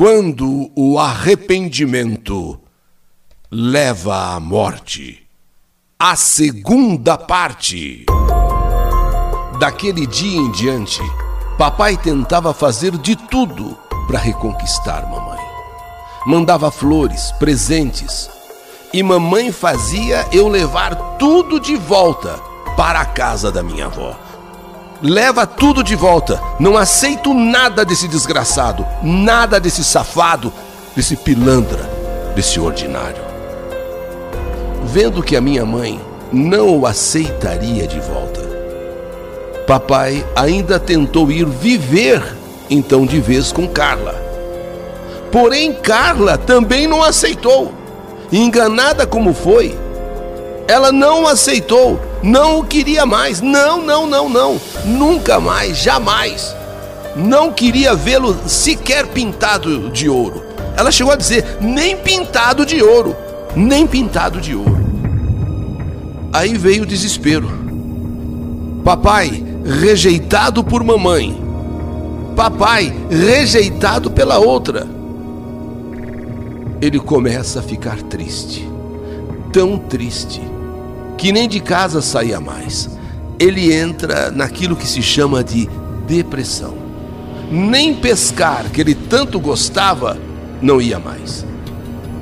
Quando o arrependimento leva à morte. A segunda parte. Daquele dia em diante, papai tentava fazer de tudo para reconquistar mamãe. Mandava flores, presentes, e mamãe fazia eu levar tudo de volta para a casa da minha avó. Leva tudo de volta. Não aceito nada desse desgraçado, nada desse safado, desse pilantra, desse ordinário. Vendo que a minha mãe não o aceitaria de volta, papai ainda tentou ir viver então de vez com Carla. Porém, Carla também não aceitou. Enganada como foi, ela não aceitou, não o queria mais. Não, não, não, não. Nunca mais, jamais. Não queria vê-lo sequer pintado de ouro. Ela chegou a dizer: nem pintado de ouro, nem pintado de ouro. Aí veio o desespero. Papai rejeitado por mamãe. Papai rejeitado pela outra. Ele começa a ficar triste. Tão triste que nem de casa saía mais. Ele entra naquilo que se chama de depressão. Nem pescar, que ele tanto gostava, não ia mais.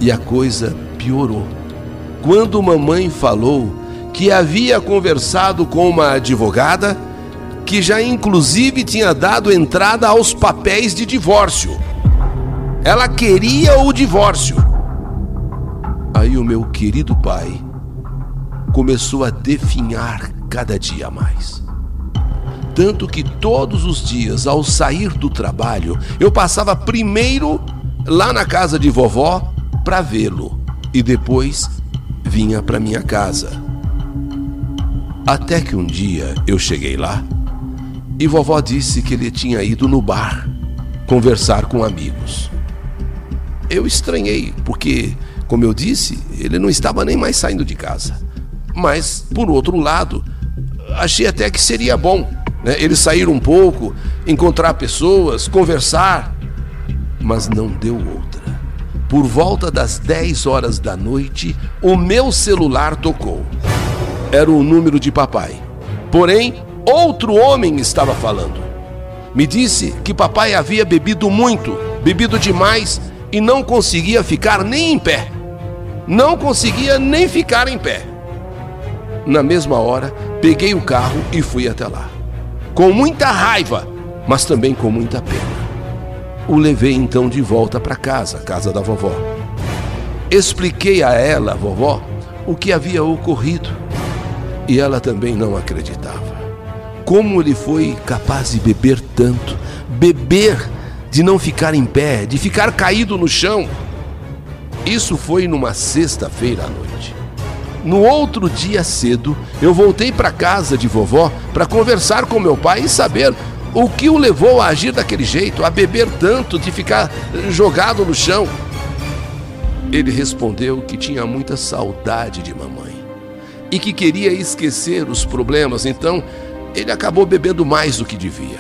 E a coisa piorou. Quando mamãe falou que havia conversado com uma advogada que já inclusive tinha dado entrada aos papéis de divórcio. Ela queria o divórcio. Aí o meu querido pai começou a definhar cada dia mais. Tanto que todos os dias, ao sair do trabalho, eu passava primeiro lá na casa de vovó para vê-lo e depois vinha para minha casa. Até que um dia eu cheguei lá e vovó disse que ele tinha ido no bar conversar com amigos. Eu estranhei, porque, como eu disse, ele não estava nem mais saindo de casa. Mas, por outro lado, achei até que seria bom né? ele sair um pouco, encontrar pessoas, conversar. Mas não deu outra. Por volta das 10 horas da noite, o meu celular tocou. Era o número de papai. Porém, outro homem estava falando. Me disse que papai havia bebido muito, bebido demais e não conseguia ficar nem em pé. Não conseguia nem ficar em pé na mesma hora, peguei o carro e fui até lá. Com muita raiva, mas também com muita pena. O levei então de volta para casa, casa da vovó. Expliquei a ela, vovó, o que havia ocorrido. E ela também não acreditava. Como ele foi capaz de beber tanto, beber de não ficar em pé, de ficar caído no chão. Isso foi numa sexta-feira à noite. No outro dia cedo, eu voltei para casa de vovó para conversar com meu pai e saber o que o levou a agir daquele jeito, a beber tanto, de ficar jogado no chão. Ele respondeu que tinha muita saudade de mamãe e que queria esquecer os problemas, então ele acabou bebendo mais do que devia.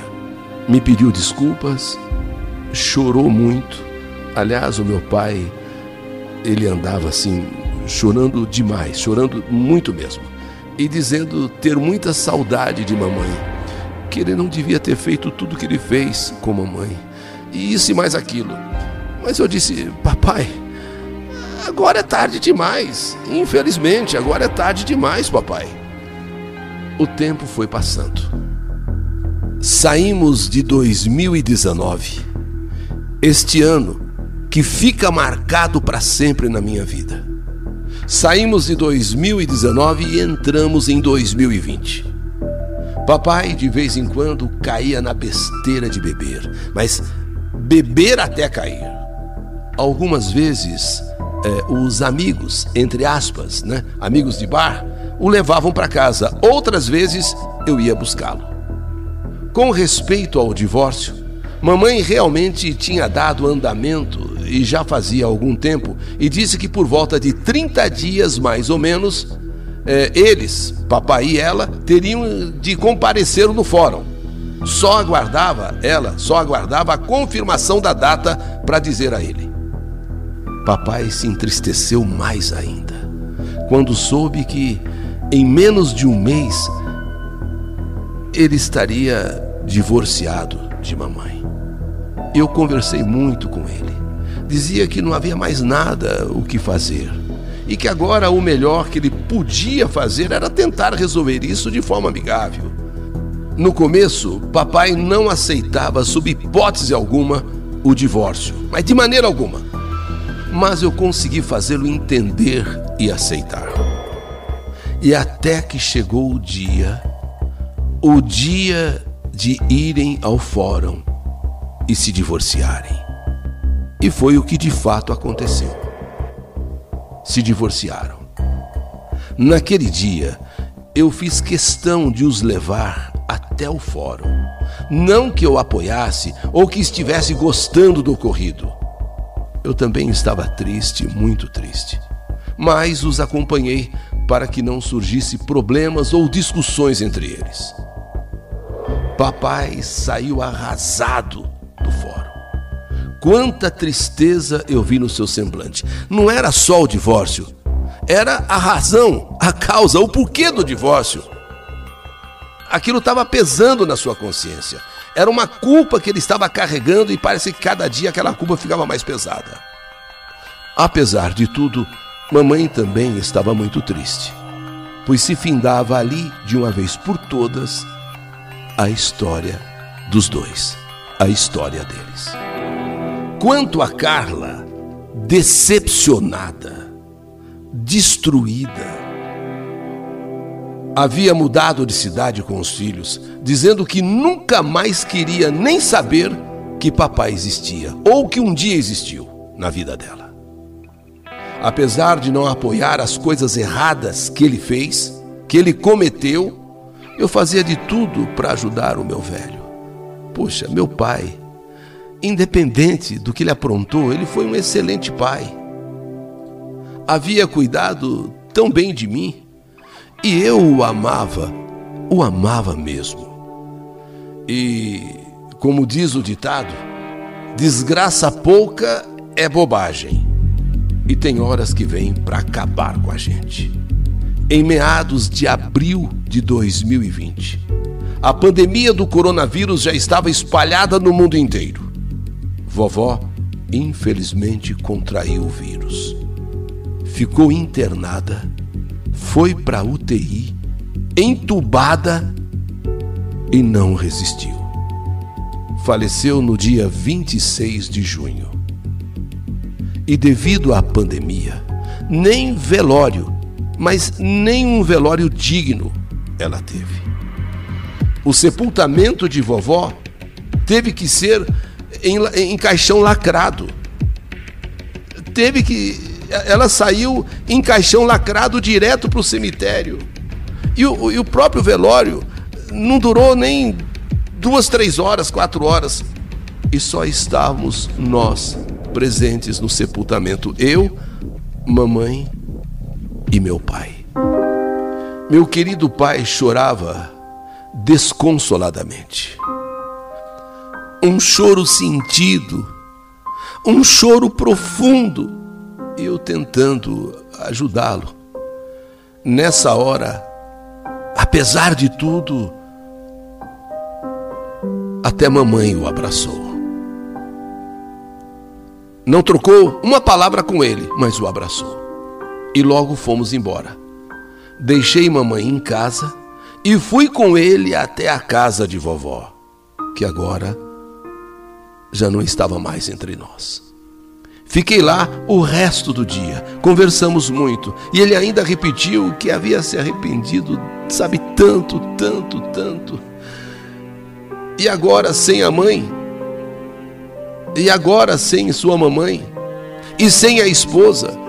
Me pediu desculpas, chorou muito. Aliás, o meu pai, ele andava assim chorando demais, chorando muito mesmo, e dizendo ter muita saudade de mamãe, que ele não devia ter feito tudo que ele fez com mamãe, e isso e mais aquilo. Mas eu disse, papai, agora é tarde demais, infelizmente, agora é tarde demais, papai. O tempo foi passando. Saímos de 2019, este ano que fica marcado para sempre na minha vida. Saímos de 2019 e entramos em 2020. Papai, de vez em quando, caía na besteira de beber, mas beber até cair. Algumas vezes, é, os amigos, entre aspas, né, amigos de bar, o levavam para casa. Outras vezes, eu ia buscá-lo. Com respeito ao divórcio, mamãe realmente tinha dado andamento e já fazia algum tempo, e disse que por volta de 30 dias mais ou menos, eh, eles, papai e ela, teriam de comparecer no fórum. Só aguardava, ela só aguardava a confirmação da data para dizer a ele. Papai se entristeceu mais ainda quando soube que, em menos de um mês, ele estaria divorciado de mamãe. Eu conversei muito com ele. Dizia que não havia mais nada o que fazer e que agora o melhor que ele podia fazer era tentar resolver isso de forma amigável. No começo, papai não aceitava, sob hipótese alguma, o divórcio, mas de maneira alguma. Mas eu consegui fazê-lo entender e aceitar. E até que chegou o dia, o dia de irem ao fórum e se divorciarem. E foi o que de fato aconteceu. Se divorciaram. Naquele dia, eu fiz questão de os levar até o fórum. Não que eu apoiasse ou que estivesse gostando do ocorrido. Eu também estava triste, muito triste. Mas os acompanhei para que não surgisse problemas ou discussões entre eles. Papai saiu arrasado do fórum. Quanta tristeza eu vi no seu semblante. Não era só o divórcio, era a razão, a causa, o porquê do divórcio. Aquilo estava pesando na sua consciência. Era uma culpa que ele estava carregando e parece que cada dia aquela culpa ficava mais pesada. Apesar de tudo, mamãe também estava muito triste, pois se findava ali, de uma vez por todas, a história dos dois a história deles. Quanto a Carla, decepcionada, destruída, havia mudado de cidade com os filhos, dizendo que nunca mais queria nem saber que papai existia ou que um dia existiu na vida dela. Apesar de não apoiar as coisas erradas que ele fez, que ele cometeu, eu fazia de tudo para ajudar o meu velho. Poxa, meu pai, independente do que ele aprontou, ele foi um excelente pai. Havia cuidado tão bem de mim e eu o amava, o amava mesmo. E, como diz o ditado, desgraça pouca é bobagem. E tem horas que vem para acabar com a gente. Em meados de abril de 2020, a pandemia do coronavírus já estava espalhada no mundo inteiro. Vovó, infelizmente, contraiu o vírus. Ficou internada, foi para UTI, entubada e não resistiu. Faleceu no dia 26 de junho. E devido à pandemia, nem velório, mas nem um velório digno ela teve o sepultamento de vovó teve que ser em, em caixão lacrado. Teve que. Ela saiu em caixão lacrado direto para o cemitério. E o, e o próprio velório não durou nem duas, três horas, quatro horas. E só estávamos nós presentes no sepultamento. Eu, mamãe e meu pai. Meu querido pai chorava desconsoladamente. Um choro sentido, um choro profundo, eu tentando ajudá-lo. Nessa hora, apesar de tudo, até mamãe o abraçou. Não trocou uma palavra com ele, mas o abraçou. E logo fomos embora. Deixei mamãe em casa e fui com ele até a casa de vovó, que agora já não estava mais entre nós. Fiquei lá o resto do dia, conversamos muito e ele ainda repetiu que havia se arrependido, sabe, tanto, tanto, tanto. E agora sem a mãe? E agora sem sua mamãe? E sem a esposa?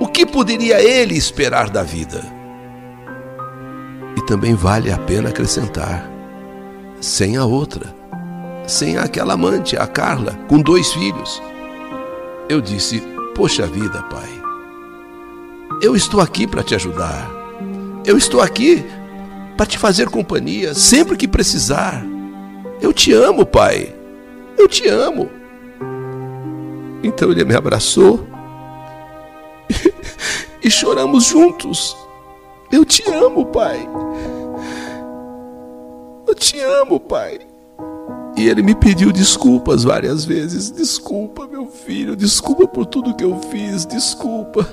O que poderia ele esperar da vida? E também vale a pena acrescentar: sem a outra, sem aquela amante, a Carla, com dois filhos. Eu disse: Poxa vida, pai, eu estou aqui para te ajudar. Eu estou aqui para te fazer companhia sempre que precisar. Eu te amo, pai. Eu te amo. Então ele me abraçou e, choramos juntos. Eu te amo, pai. Eu te amo, pai. E ele me pediu desculpas várias vezes. Desculpa, meu filho, desculpa por tudo que eu fiz, desculpa.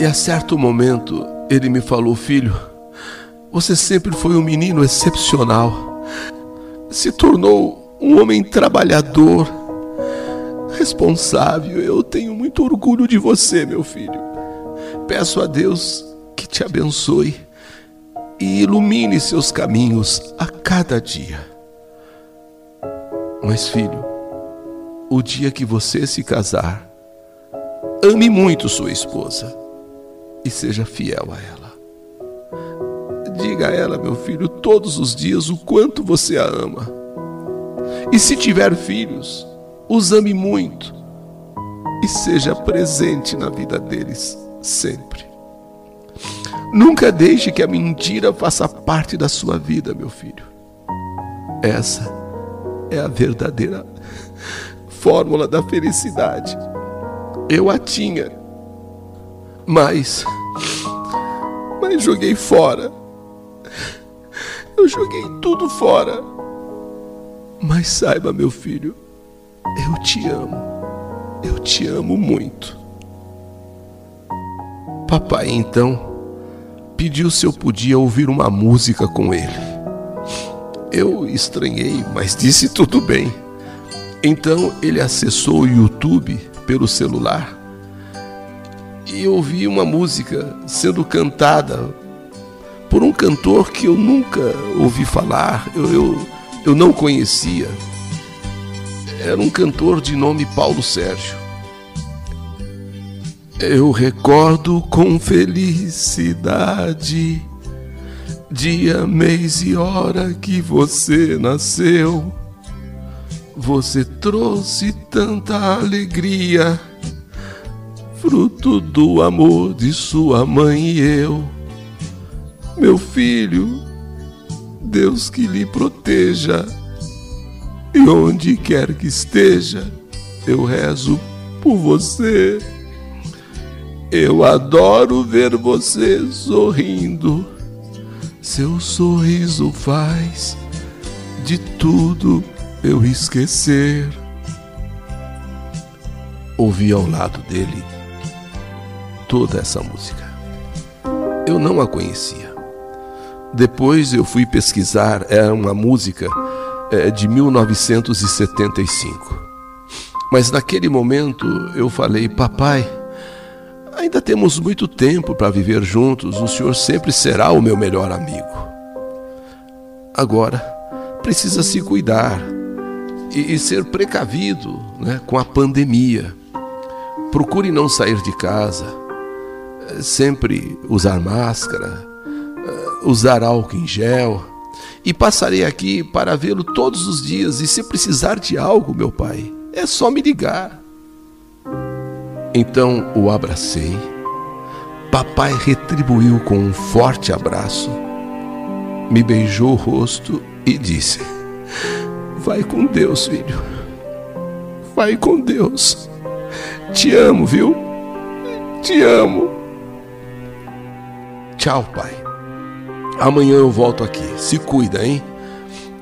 E a certo momento ele me falou: Filho, você sempre foi um menino excepcional. Se tornou um homem trabalhador, responsável. Eu tenho muito orgulho de você, meu filho. Peço a Deus que te abençoe e ilumine seus caminhos a cada dia. Mas, filho, o dia que você se casar, ame muito sua esposa e seja fiel a ela. Diga a ela, meu filho, todos os dias o quanto você a ama. E se tiver filhos, os ame muito e seja presente na vida deles sempre. Nunca deixe que a mentira faça parte da sua vida, meu filho. Essa é a verdadeira fórmula da felicidade. Eu a tinha, mas. Mas joguei fora. Eu joguei tudo fora. Mas saiba, meu filho, eu te amo. Eu te amo muito. Papai, então pediu se eu podia ouvir uma música com ele. Eu estranhei, mas disse tudo bem. Então ele acessou o YouTube pelo celular e ouvi uma música sendo cantada por um cantor que eu nunca ouvi falar, eu, eu, eu não conhecia. Era um cantor de nome Paulo Sérgio. Eu recordo com felicidade dia, mês e hora que você nasceu. Você trouxe tanta alegria, fruto do amor de sua mãe e eu. Meu filho, Deus que lhe proteja, e onde quer que esteja, eu rezo por você. Eu adoro ver você sorrindo. Seu sorriso faz de tudo eu esquecer. Ouvi ao lado dele toda essa música. Eu não a conhecia. Depois eu fui pesquisar, era uma música é, de 1975. Mas naquele momento eu falei, papai Ainda temos muito tempo para viver juntos, o Senhor sempre será o meu melhor amigo. Agora, precisa se cuidar e, e ser precavido né, com a pandemia. Procure não sair de casa, sempre usar máscara, eh, usar álcool em gel. E passarei aqui para vê-lo todos os dias. E se precisar de algo, meu pai, é só me ligar. Então o abracei. Papai retribuiu com um forte abraço, me beijou o rosto e disse: Vai com Deus, filho. Vai com Deus. Te amo, viu? Te amo. Tchau, pai. Amanhã eu volto aqui. Se cuida, hein?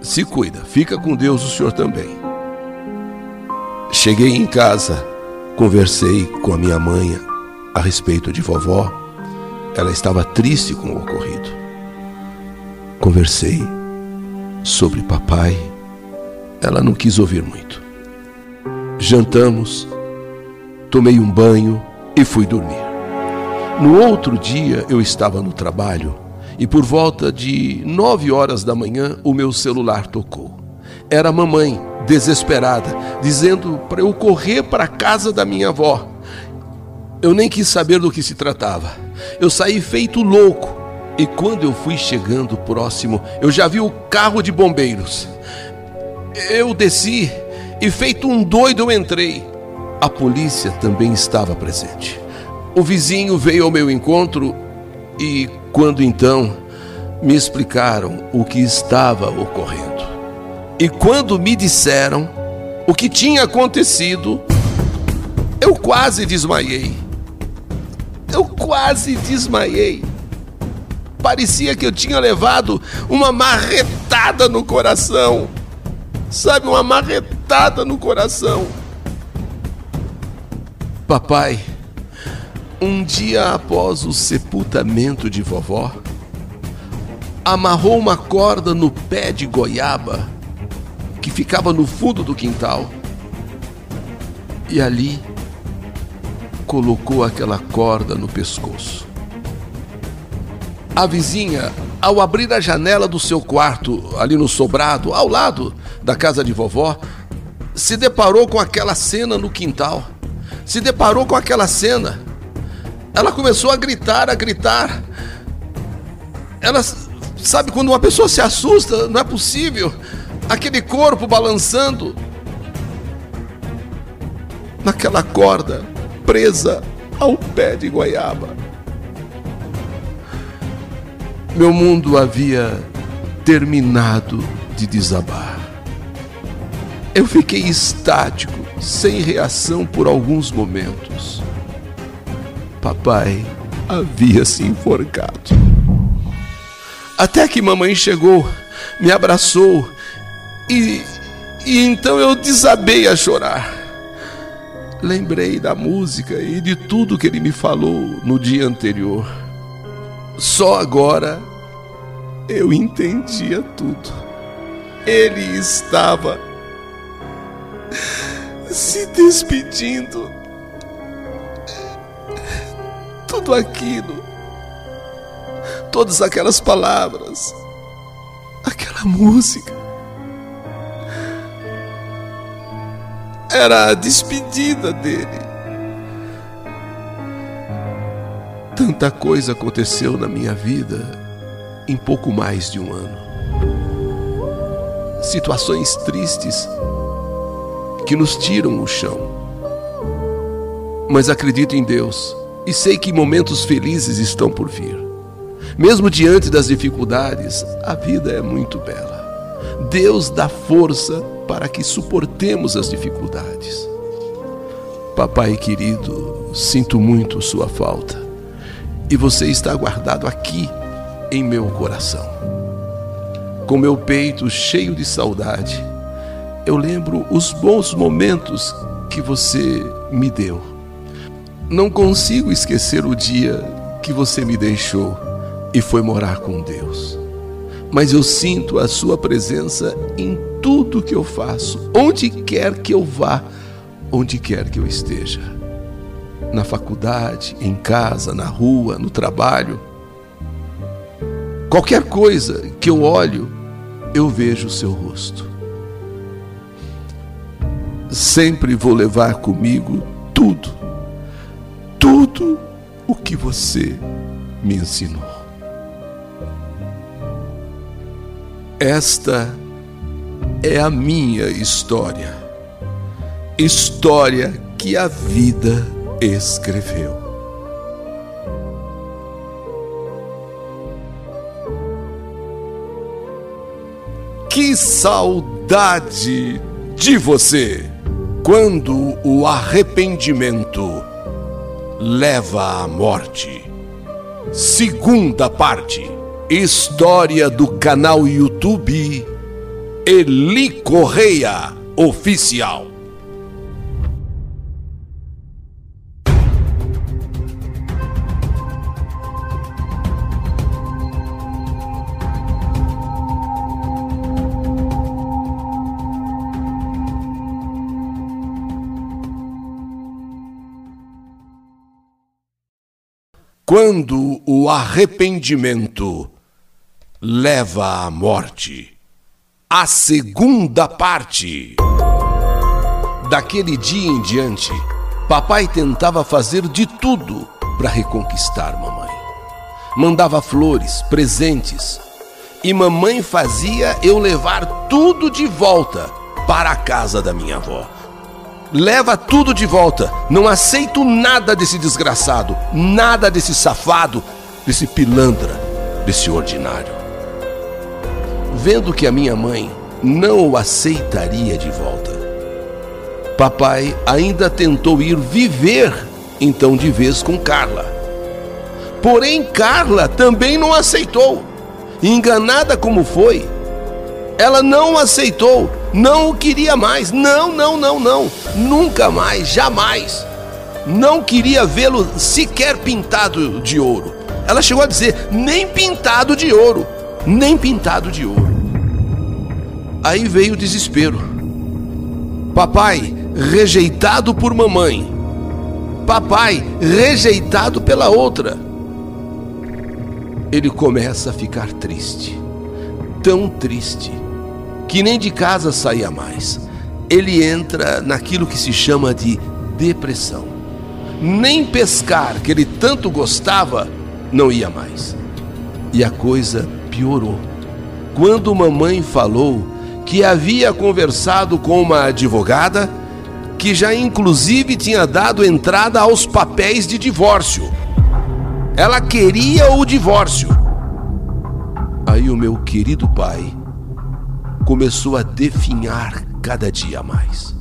Se cuida. Fica com Deus o senhor também. Cheguei em casa Conversei com a minha mãe a respeito de vovó. Ela estava triste com o ocorrido. Conversei sobre papai. Ela não quis ouvir muito. Jantamos, tomei um banho e fui dormir. No outro dia eu estava no trabalho e por volta de nove horas da manhã o meu celular tocou. Era a mamãe desesperada, dizendo para eu correr para a casa da minha avó. Eu nem quis saber do que se tratava. Eu saí feito louco. E quando eu fui chegando próximo, eu já vi o carro de bombeiros. Eu desci e, feito um doido, eu entrei. A polícia também estava presente. O vizinho veio ao meu encontro e, quando então, me explicaram o que estava ocorrendo. E quando me disseram o que tinha acontecido, eu quase desmaiei. Eu quase desmaiei. Parecia que eu tinha levado uma marretada no coração. Sabe, uma marretada no coração. Papai, um dia após o sepultamento de vovó, amarrou uma corda no pé de goiaba que ficava no fundo do quintal e ali colocou aquela corda no pescoço. A vizinha, ao abrir a janela do seu quarto, ali no sobrado, ao lado da casa de vovó, se deparou com aquela cena no quintal se deparou com aquela cena. Ela começou a gritar, a gritar. Ela sabe quando uma pessoa se assusta, não é possível. Aquele corpo balançando naquela corda presa ao pé de goiaba. Meu mundo havia terminado de desabar. Eu fiquei estático, sem reação por alguns momentos. Papai havia se enforcado. Até que mamãe chegou, me abraçou e, e então eu desabei a chorar. Lembrei da música e de tudo que ele me falou no dia anterior. Só agora eu entendia tudo. Ele estava se despedindo. Tudo aquilo, todas aquelas palavras, aquela música. Era a despedida dele. Tanta coisa aconteceu na minha vida em pouco mais de um ano. Situações tristes que nos tiram o chão. Mas acredito em Deus e sei que momentos felizes estão por vir. Mesmo diante das dificuldades, a vida é muito bela. Deus dá força para que suportemos as dificuldades. Papai querido, sinto muito sua falta e você está guardado aqui em meu coração. Com meu peito cheio de saudade, eu lembro os bons momentos que você me deu. Não consigo esquecer o dia que você me deixou e foi morar com Deus. Mas eu sinto a sua presença em tudo que eu faço, onde quer que eu vá, onde quer que eu esteja. Na faculdade, em casa, na rua, no trabalho. Qualquer coisa que eu olho, eu vejo o seu rosto sempre vou levar comigo tudo, tudo o que você me ensinou. Esta é a minha história, história que a vida escreveu. Que saudade de você! Quando o arrependimento leva à morte. Segunda parte. História do canal YouTube Eli Correia Oficial. Quando o arrependimento leva à morte. A segunda parte. Daquele dia em diante, papai tentava fazer de tudo para reconquistar mamãe. Mandava flores, presentes, e mamãe fazia eu levar tudo de volta para a casa da minha avó. Leva tudo de volta. Não aceito nada desse desgraçado, nada desse safado, desse pilantra, desse ordinário. Vendo que a minha mãe não o aceitaria de volta, papai ainda tentou ir viver então de vez com Carla. Porém, Carla também não aceitou. Enganada como foi, ela não aceitou, não o queria mais. Não, não, não, não. Nunca mais, jamais. Não queria vê-lo sequer pintado de ouro. Ela chegou a dizer: nem pintado de ouro, nem pintado de ouro. Aí veio o desespero. Papai, rejeitado por mamãe. Papai, rejeitado pela outra. Ele começa a ficar triste. Tão triste que nem de casa saía mais. Ele entra naquilo que se chama de depressão. Nem pescar, que ele tanto gostava, não ia mais. E a coisa piorou. Quando mamãe falou que havia conversado com uma advogada que já inclusive tinha dado entrada aos papéis de divórcio. Ela queria o divórcio. Aí o meu querido pai começou a definhar cada dia mais.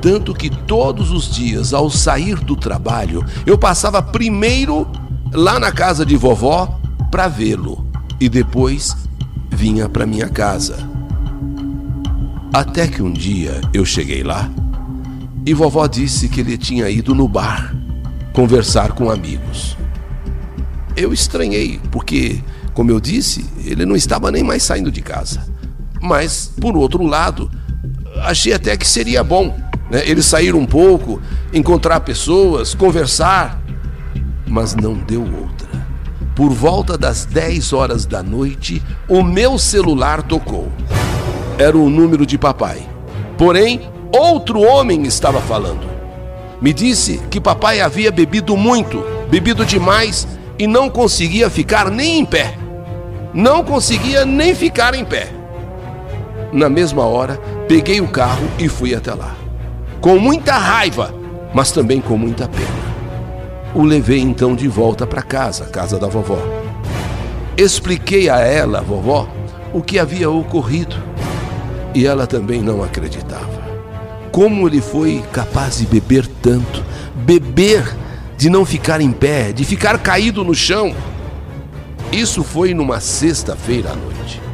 Tanto que todos os dias, ao sair do trabalho, eu passava primeiro lá na casa de vovó para vê-lo e depois vinha para minha casa. Até que um dia eu cheguei lá e vovó disse que ele tinha ido no bar conversar com amigos. Eu estranhei, porque, como eu disse, ele não estava nem mais saindo de casa. Mas, por outro lado, achei até que seria bom né, ele sair um pouco, encontrar pessoas, conversar. Mas não deu outra. Por volta das 10 horas da noite, o meu celular tocou era o número de papai. Porém, outro homem estava falando. Me disse que papai havia bebido muito, bebido demais e não conseguia ficar nem em pé. Não conseguia nem ficar em pé. Na mesma hora, peguei o carro e fui até lá. Com muita raiva, mas também com muita pena. O levei então de volta para casa, casa da vovó. Expliquei a ela, vovó, o que havia ocorrido e ela também não acreditava. Como ele foi capaz de beber tanto? Beber de não ficar em pé, de ficar caído no chão. Isso foi numa sexta-feira à noite.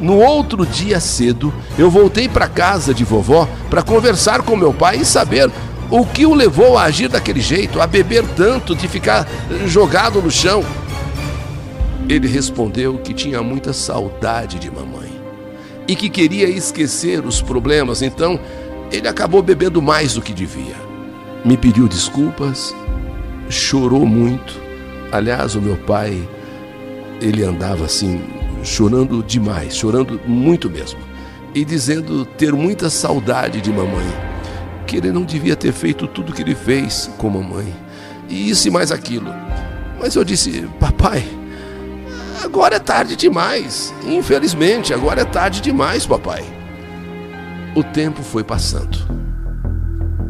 No outro dia cedo, eu voltei para casa de vovó para conversar com meu pai e saber o que o levou a agir daquele jeito, a beber tanto, de ficar jogado no chão. Ele respondeu que tinha muita saudade de mamãe e que queria esquecer os problemas, então ele acabou bebendo mais do que devia. Me pediu desculpas, chorou muito. Aliás, o meu pai, ele andava assim, chorando demais, chorando muito mesmo, e dizendo ter muita saudade de mamãe, que ele não devia ter feito tudo que ele fez com mamãe, e isso e mais aquilo. Mas eu disse, papai, Agora é tarde demais. Infelizmente, agora é tarde demais, papai. O tempo foi passando.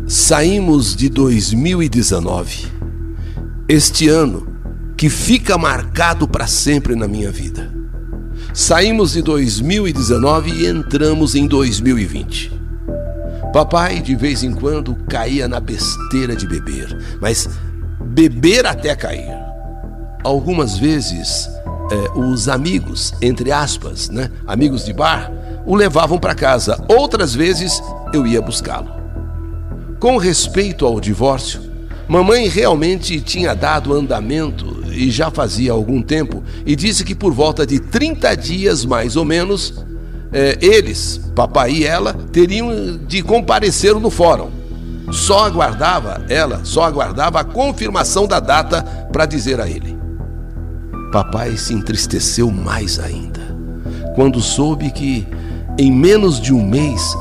Saímos de 2019. Este ano que fica marcado para sempre na minha vida. Saímos de 2019 e entramos em 2020. Papai de vez em quando caía na besteira de beber, mas beber até cair. Algumas vezes é, os amigos, entre aspas, né, amigos de bar, o levavam para casa. Outras vezes eu ia buscá-lo. Com respeito ao divórcio, mamãe realmente tinha dado andamento e já fazia algum tempo e disse que por volta de 30 dias mais ou menos, é, eles, papai e ela, teriam de comparecer no fórum. Só aguardava, ela só aguardava a confirmação da data para dizer a ele. Papai se entristeceu mais ainda quando soube que, em menos de um mês,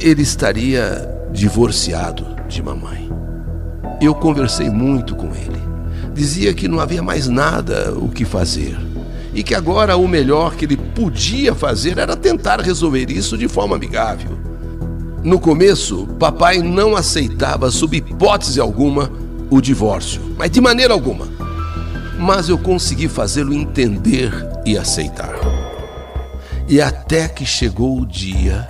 ele estaria divorciado de mamãe. Eu conversei muito com ele. Dizia que não havia mais nada o que fazer e que agora o melhor que ele podia fazer era tentar resolver isso de forma amigável. No começo, papai não aceitava, sob hipótese alguma, o divórcio, mas de maneira alguma mas eu consegui fazê-lo entender e aceitar. E até que chegou o dia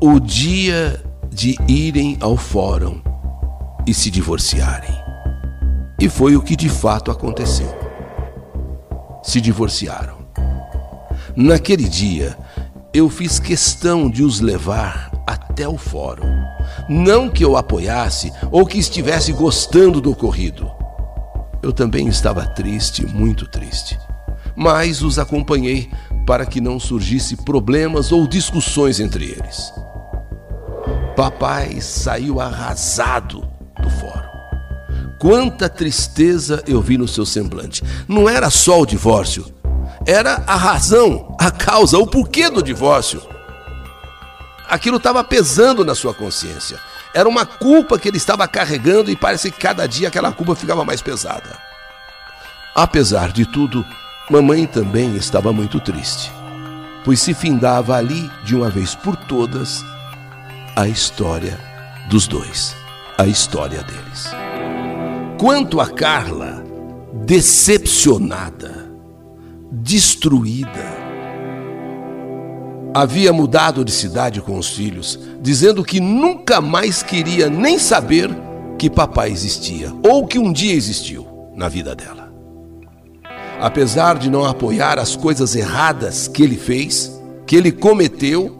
o dia de irem ao fórum e se divorciarem. E foi o que de fato aconteceu. Se divorciaram. Naquele dia, eu fiz questão de os levar até o fórum. Não que eu apoiasse ou que estivesse gostando do ocorrido. Eu também estava triste, muito triste. Mas os acompanhei para que não surgisse problemas ou discussões entre eles. Papai saiu arrasado. Quanta tristeza eu vi no seu semblante. Não era só o divórcio, era a razão, a causa, o porquê do divórcio. Aquilo estava pesando na sua consciência. Era uma culpa que ele estava carregando e parece que cada dia aquela culpa ficava mais pesada. Apesar de tudo, mamãe também estava muito triste, pois se findava ali, de uma vez por todas, a história dos dois, a história deles. Quanto a Carla, decepcionada, destruída, havia mudado de cidade com os filhos, dizendo que nunca mais queria nem saber que papai existia ou que um dia existiu na vida dela. Apesar de não apoiar as coisas erradas que ele fez, que ele cometeu,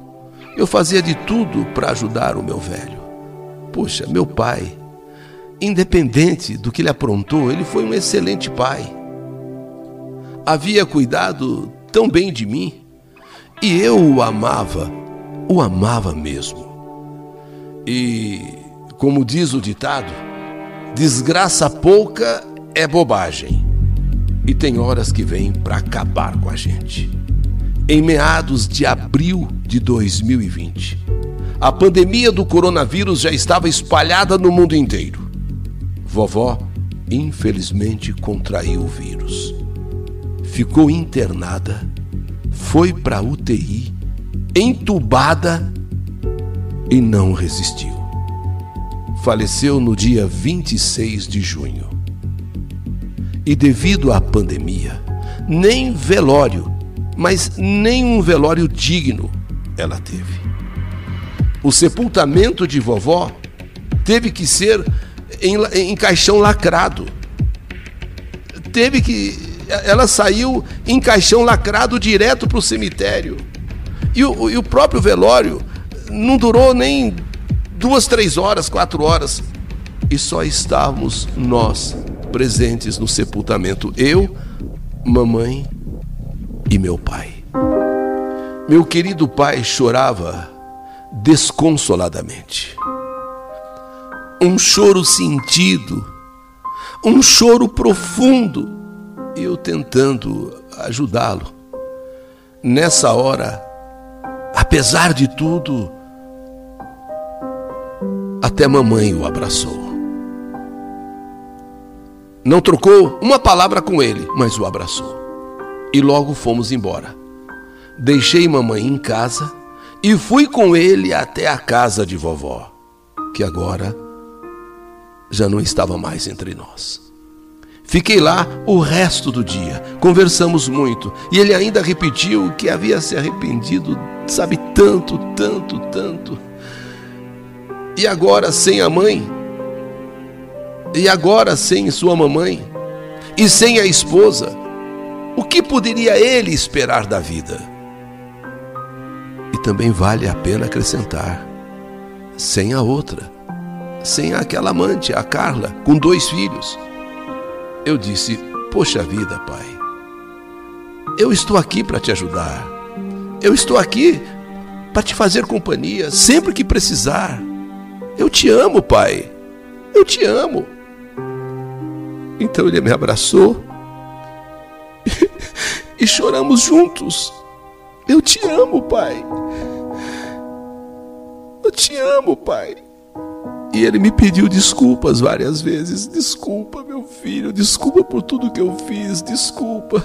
eu fazia de tudo para ajudar o meu velho. Puxa, meu pai, independente do que ele aprontou, ele foi um excelente pai. Havia cuidado tão bem de mim e eu o amava, o amava mesmo. E, como diz o ditado, desgraça pouca é bobagem. E tem horas que vem para acabar com a gente em meados de abril de 2020. A pandemia do coronavírus já estava espalhada no mundo inteiro. Vovó, infelizmente, contraiu o vírus. Ficou internada, foi para UTI, entubada e não resistiu. Faleceu no dia 26 de junho. E devido à pandemia, nem velório mas nem um velório digno ela teve. O sepultamento de vovó teve que ser em, em caixão lacrado. Teve que. Ela saiu em caixão lacrado direto para o cemitério. E o, e o próprio velório não durou nem duas, três horas, quatro horas. E só estávamos nós presentes no sepultamento. Eu, mamãe e meu pai. Meu querido pai chorava desconsoladamente. Um choro sentido, um choro profundo, eu tentando ajudá-lo. Nessa hora, apesar de tudo, até mamãe o abraçou. Não trocou uma palavra com ele, mas o abraçou e logo fomos embora. Deixei mamãe em casa e fui com ele até a casa de vovó, que agora já não estava mais entre nós. Fiquei lá o resto do dia, conversamos muito e ele ainda repetiu que havia se arrependido, sabe, tanto, tanto, tanto. E agora sem a mãe? E agora sem sua mamãe? E sem a esposa? O que poderia ele esperar da vida? E também vale a pena acrescentar: sem a outra, sem aquela amante, a Carla, com dois filhos. Eu disse: Poxa vida, pai, eu estou aqui para te ajudar. Eu estou aqui para te fazer companhia sempre que precisar. Eu te amo, pai. Eu te amo. Então ele me abraçou e choramos juntos. Eu te amo, Pai. Eu te amo, Pai. E ele me pediu desculpas várias vezes. Desculpa, meu filho, desculpa por tudo que eu fiz, desculpa.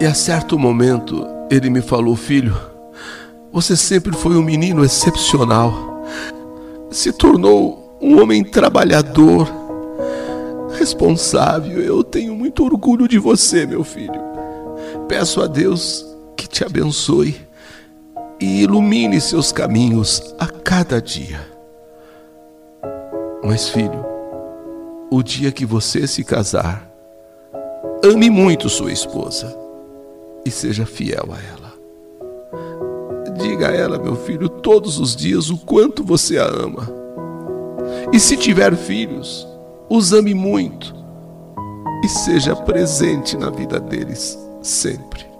E a certo momento ele me falou: Filho, você sempre foi um menino excepcional. Se tornou um homem trabalhador responsável. Eu tenho muito orgulho de você, meu filho. Peço a Deus que te abençoe e ilumine seus caminhos a cada dia. Mas, filho, o dia que você se casar, ame muito sua esposa e seja fiel a ela. Diga a ela, meu filho, todos os dias o quanto você a ama. E se tiver filhos, os ame muito e seja presente na vida deles sempre.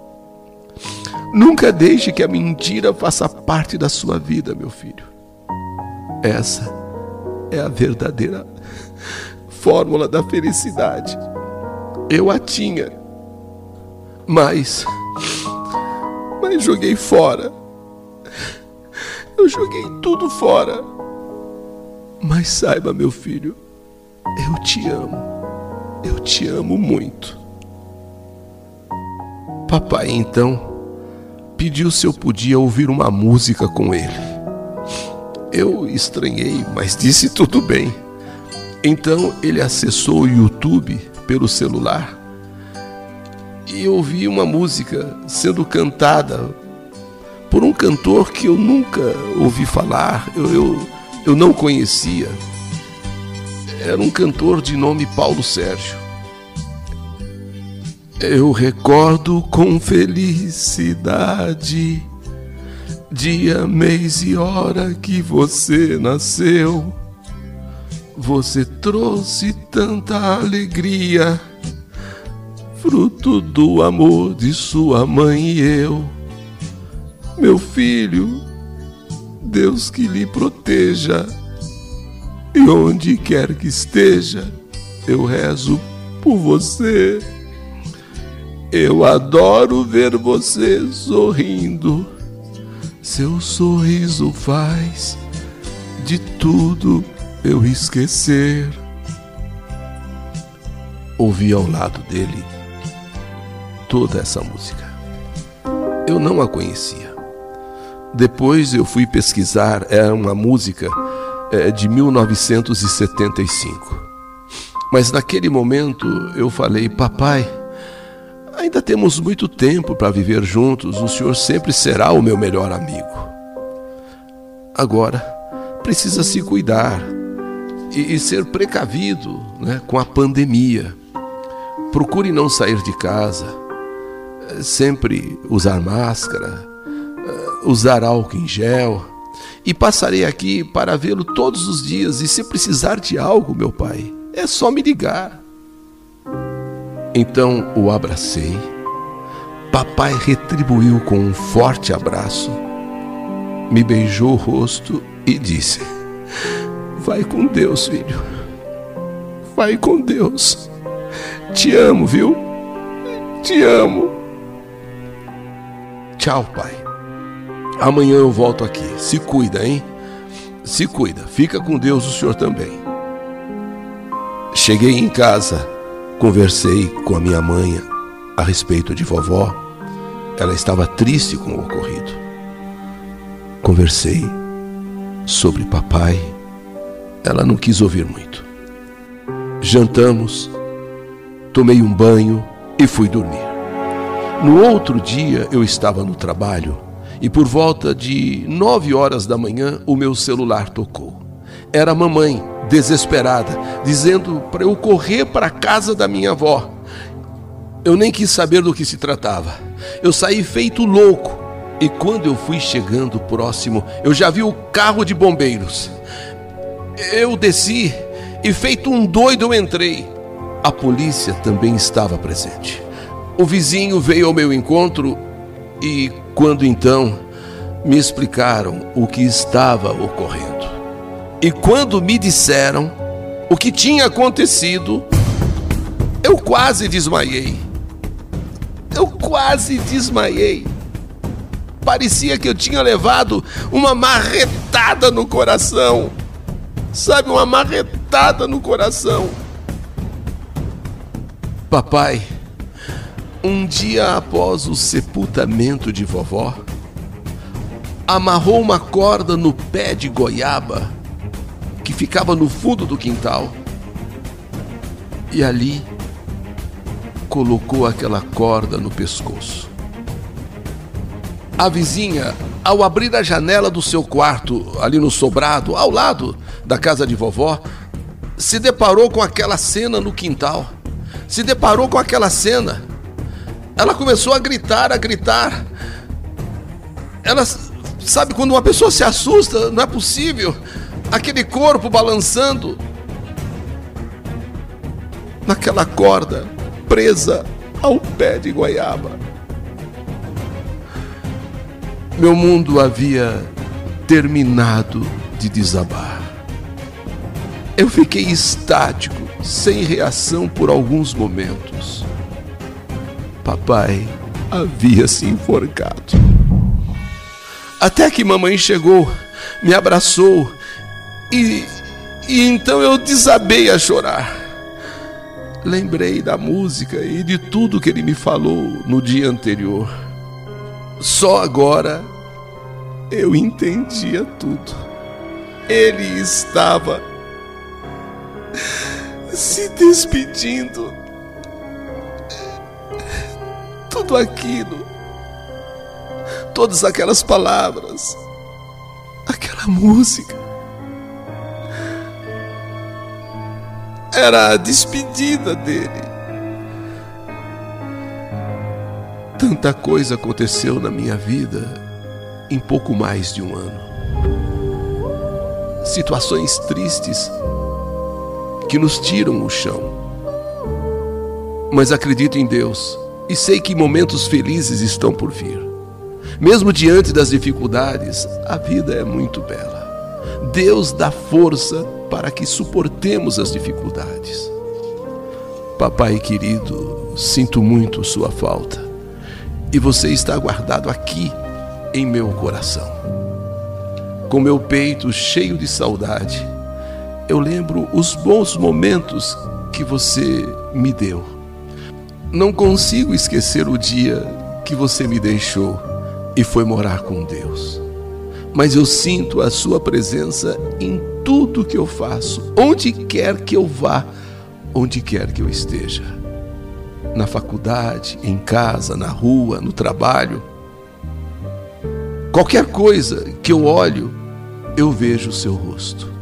Nunca deixe que a mentira faça parte da sua vida, meu filho. Essa é a verdadeira fórmula da felicidade. Eu a tinha, mas mas joguei fora. Eu joguei tudo fora. Mas saiba, meu filho, eu te amo. Eu te amo muito. Papai então pediu se eu podia ouvir uma música com ele. Eu estranhei, mas disse tudo bem. Então ele acessou o YouTube pelo celular e ouvi uma música sendo cantada por um cantor que eu nunca ouvi falar, eu, eu, eu não conhecia. Era um cantor de nome Paulo Sérgio. Eu recordo com felicidade dia, mês e hora que você nasceu. Você trouxe tanta alegria, fruto do amor de sua mãe e eu. Meu filho, Deus que lhe proteja, e onde quer que esteja, eu rezo por você. Eu adoro ver você sorrindo. Seu sorriso faz de tudo eu esquecer. Ouvi ao lado dele toda essa música. Eu não a conhecia. Depois eu fui pesquisar, era uma música é, de 1975. Mas naquele momento eu falei, papai, ainda temos muito tempo para viver juntos, o senhor sempre será o meu melhor amigo. Agora, precisa se cuidar e, e ser precavido né, com a pandemia. Procure não sair de casa, sempre usar máscara usar álcool em gel, e passarei aqui para vê-lo todos os dias. E se precisar de algo, meu pai, é só me ligar. Então o abracei. Papai retribuiu com um forte abraço, me beijou o rosto e disse: Vai com Deus, filho. Vai com Deus. Te amo, viu? Te amo. Tchau, pai. Amanhã eu volto aqui. Se cuida, hein? Se cuida. Fica com Deus o senhor também. Cheguei em casa, conversei com a minha mãe a respeito de vovó. Ela estava triste com o ocorrido. Conversei sobre papai. Ela não quis ouvir muito. Jantamos, tomei um banho e fui dormir. No outro dia eu estava no trabalho e por volta de nove horas da manhã o meu celular tocou. Era a mamãe, desesperada, dizendo para eu correr para a casa da minha avó. Eu nem quis saber do que se tratava. Eu saí feito louco e quando eu fui chegando próximo, eu já vi o carro de bombeiros. Eu desci e, feito um doido, eu entrei. A polícia também estava presente. O vizinho veio ao meu encontro e quando então me explicaram o que estava ocorrendo. E quando me disseram o que tinha acontecido, eu quase desmaiei. Eu quase desmaiei. Parecia que eu tinha levado uma marretada no coração. Sabe, uma marretada no coração. Papai, um dia após o sepultamento de vovó, amarrou uma corda no pé de goiaba que ficava no fundo do quintal e ali colocou aquela corda no pescoço. A vizinha, ao abrir a janela do seu quarto, ali no sobrado, ao lado da casa de vovó, se deparou com aquela cena no quintal. Se deparou com aquela cena. Ela começou a gritar, a gritar. Ela sabe quando uma pessoa se assusta, não é possível. Aquele corpo balançando naquela corda presa ao pé de goiaba. Meu mundo havia terminado de desabar. Eu fiquei estático, sem reação por alguns momentos. Papai havia se enforcado. Até que mamãe chegou, me abraçou e, e então eu desabei a chorar. Lembrei da música e de tudo que ele me falou no dia anterior. Só agora eu entendia tudo. Ele estava se despedindo. Tudo aquilo, todas aquelas palavras, aquela música. Era a despedida dele. Tanta coisa aconteceu na minha vida em pouco mais de um ano. Situações tristes que nos tiram o chão. Mas acredito em Deus e sei que momentos felizes estão por vir. Mesmo diante das dificuldades, a vida é muito bela. Deus dá força para que suportemos as dificuldades. Papai querido, sinto muito sua falta e você está guardado aqui em meu coração. Com meu peito cheio de saudade, eu lembro os bons momentos que você me deu. Não consigo esquecer o dia que você me deixou e foi morar com Deus. Mas eu sinto a sua presença em tudo que eu faço, onde quer que eu vá, onde quer que eu esteja. Na faculdade, em casa, na rua, no trabalho. Qualquer coisa que eu olho, eu vejo o seu rosto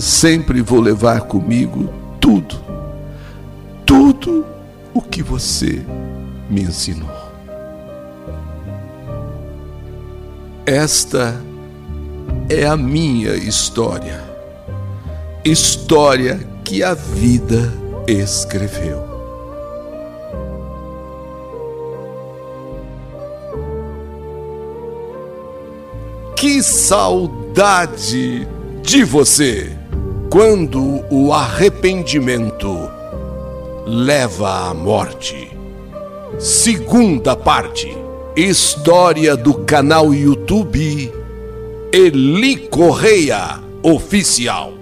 sempre vou levar comigo tudo, tudo o que você me ensinou. Esta é a minha história, história que a vida escreveu. Que saudade de você! Quando o arrependimento leva à morte. Segunda parte. História do canal YouTube Eli Correia Oficial.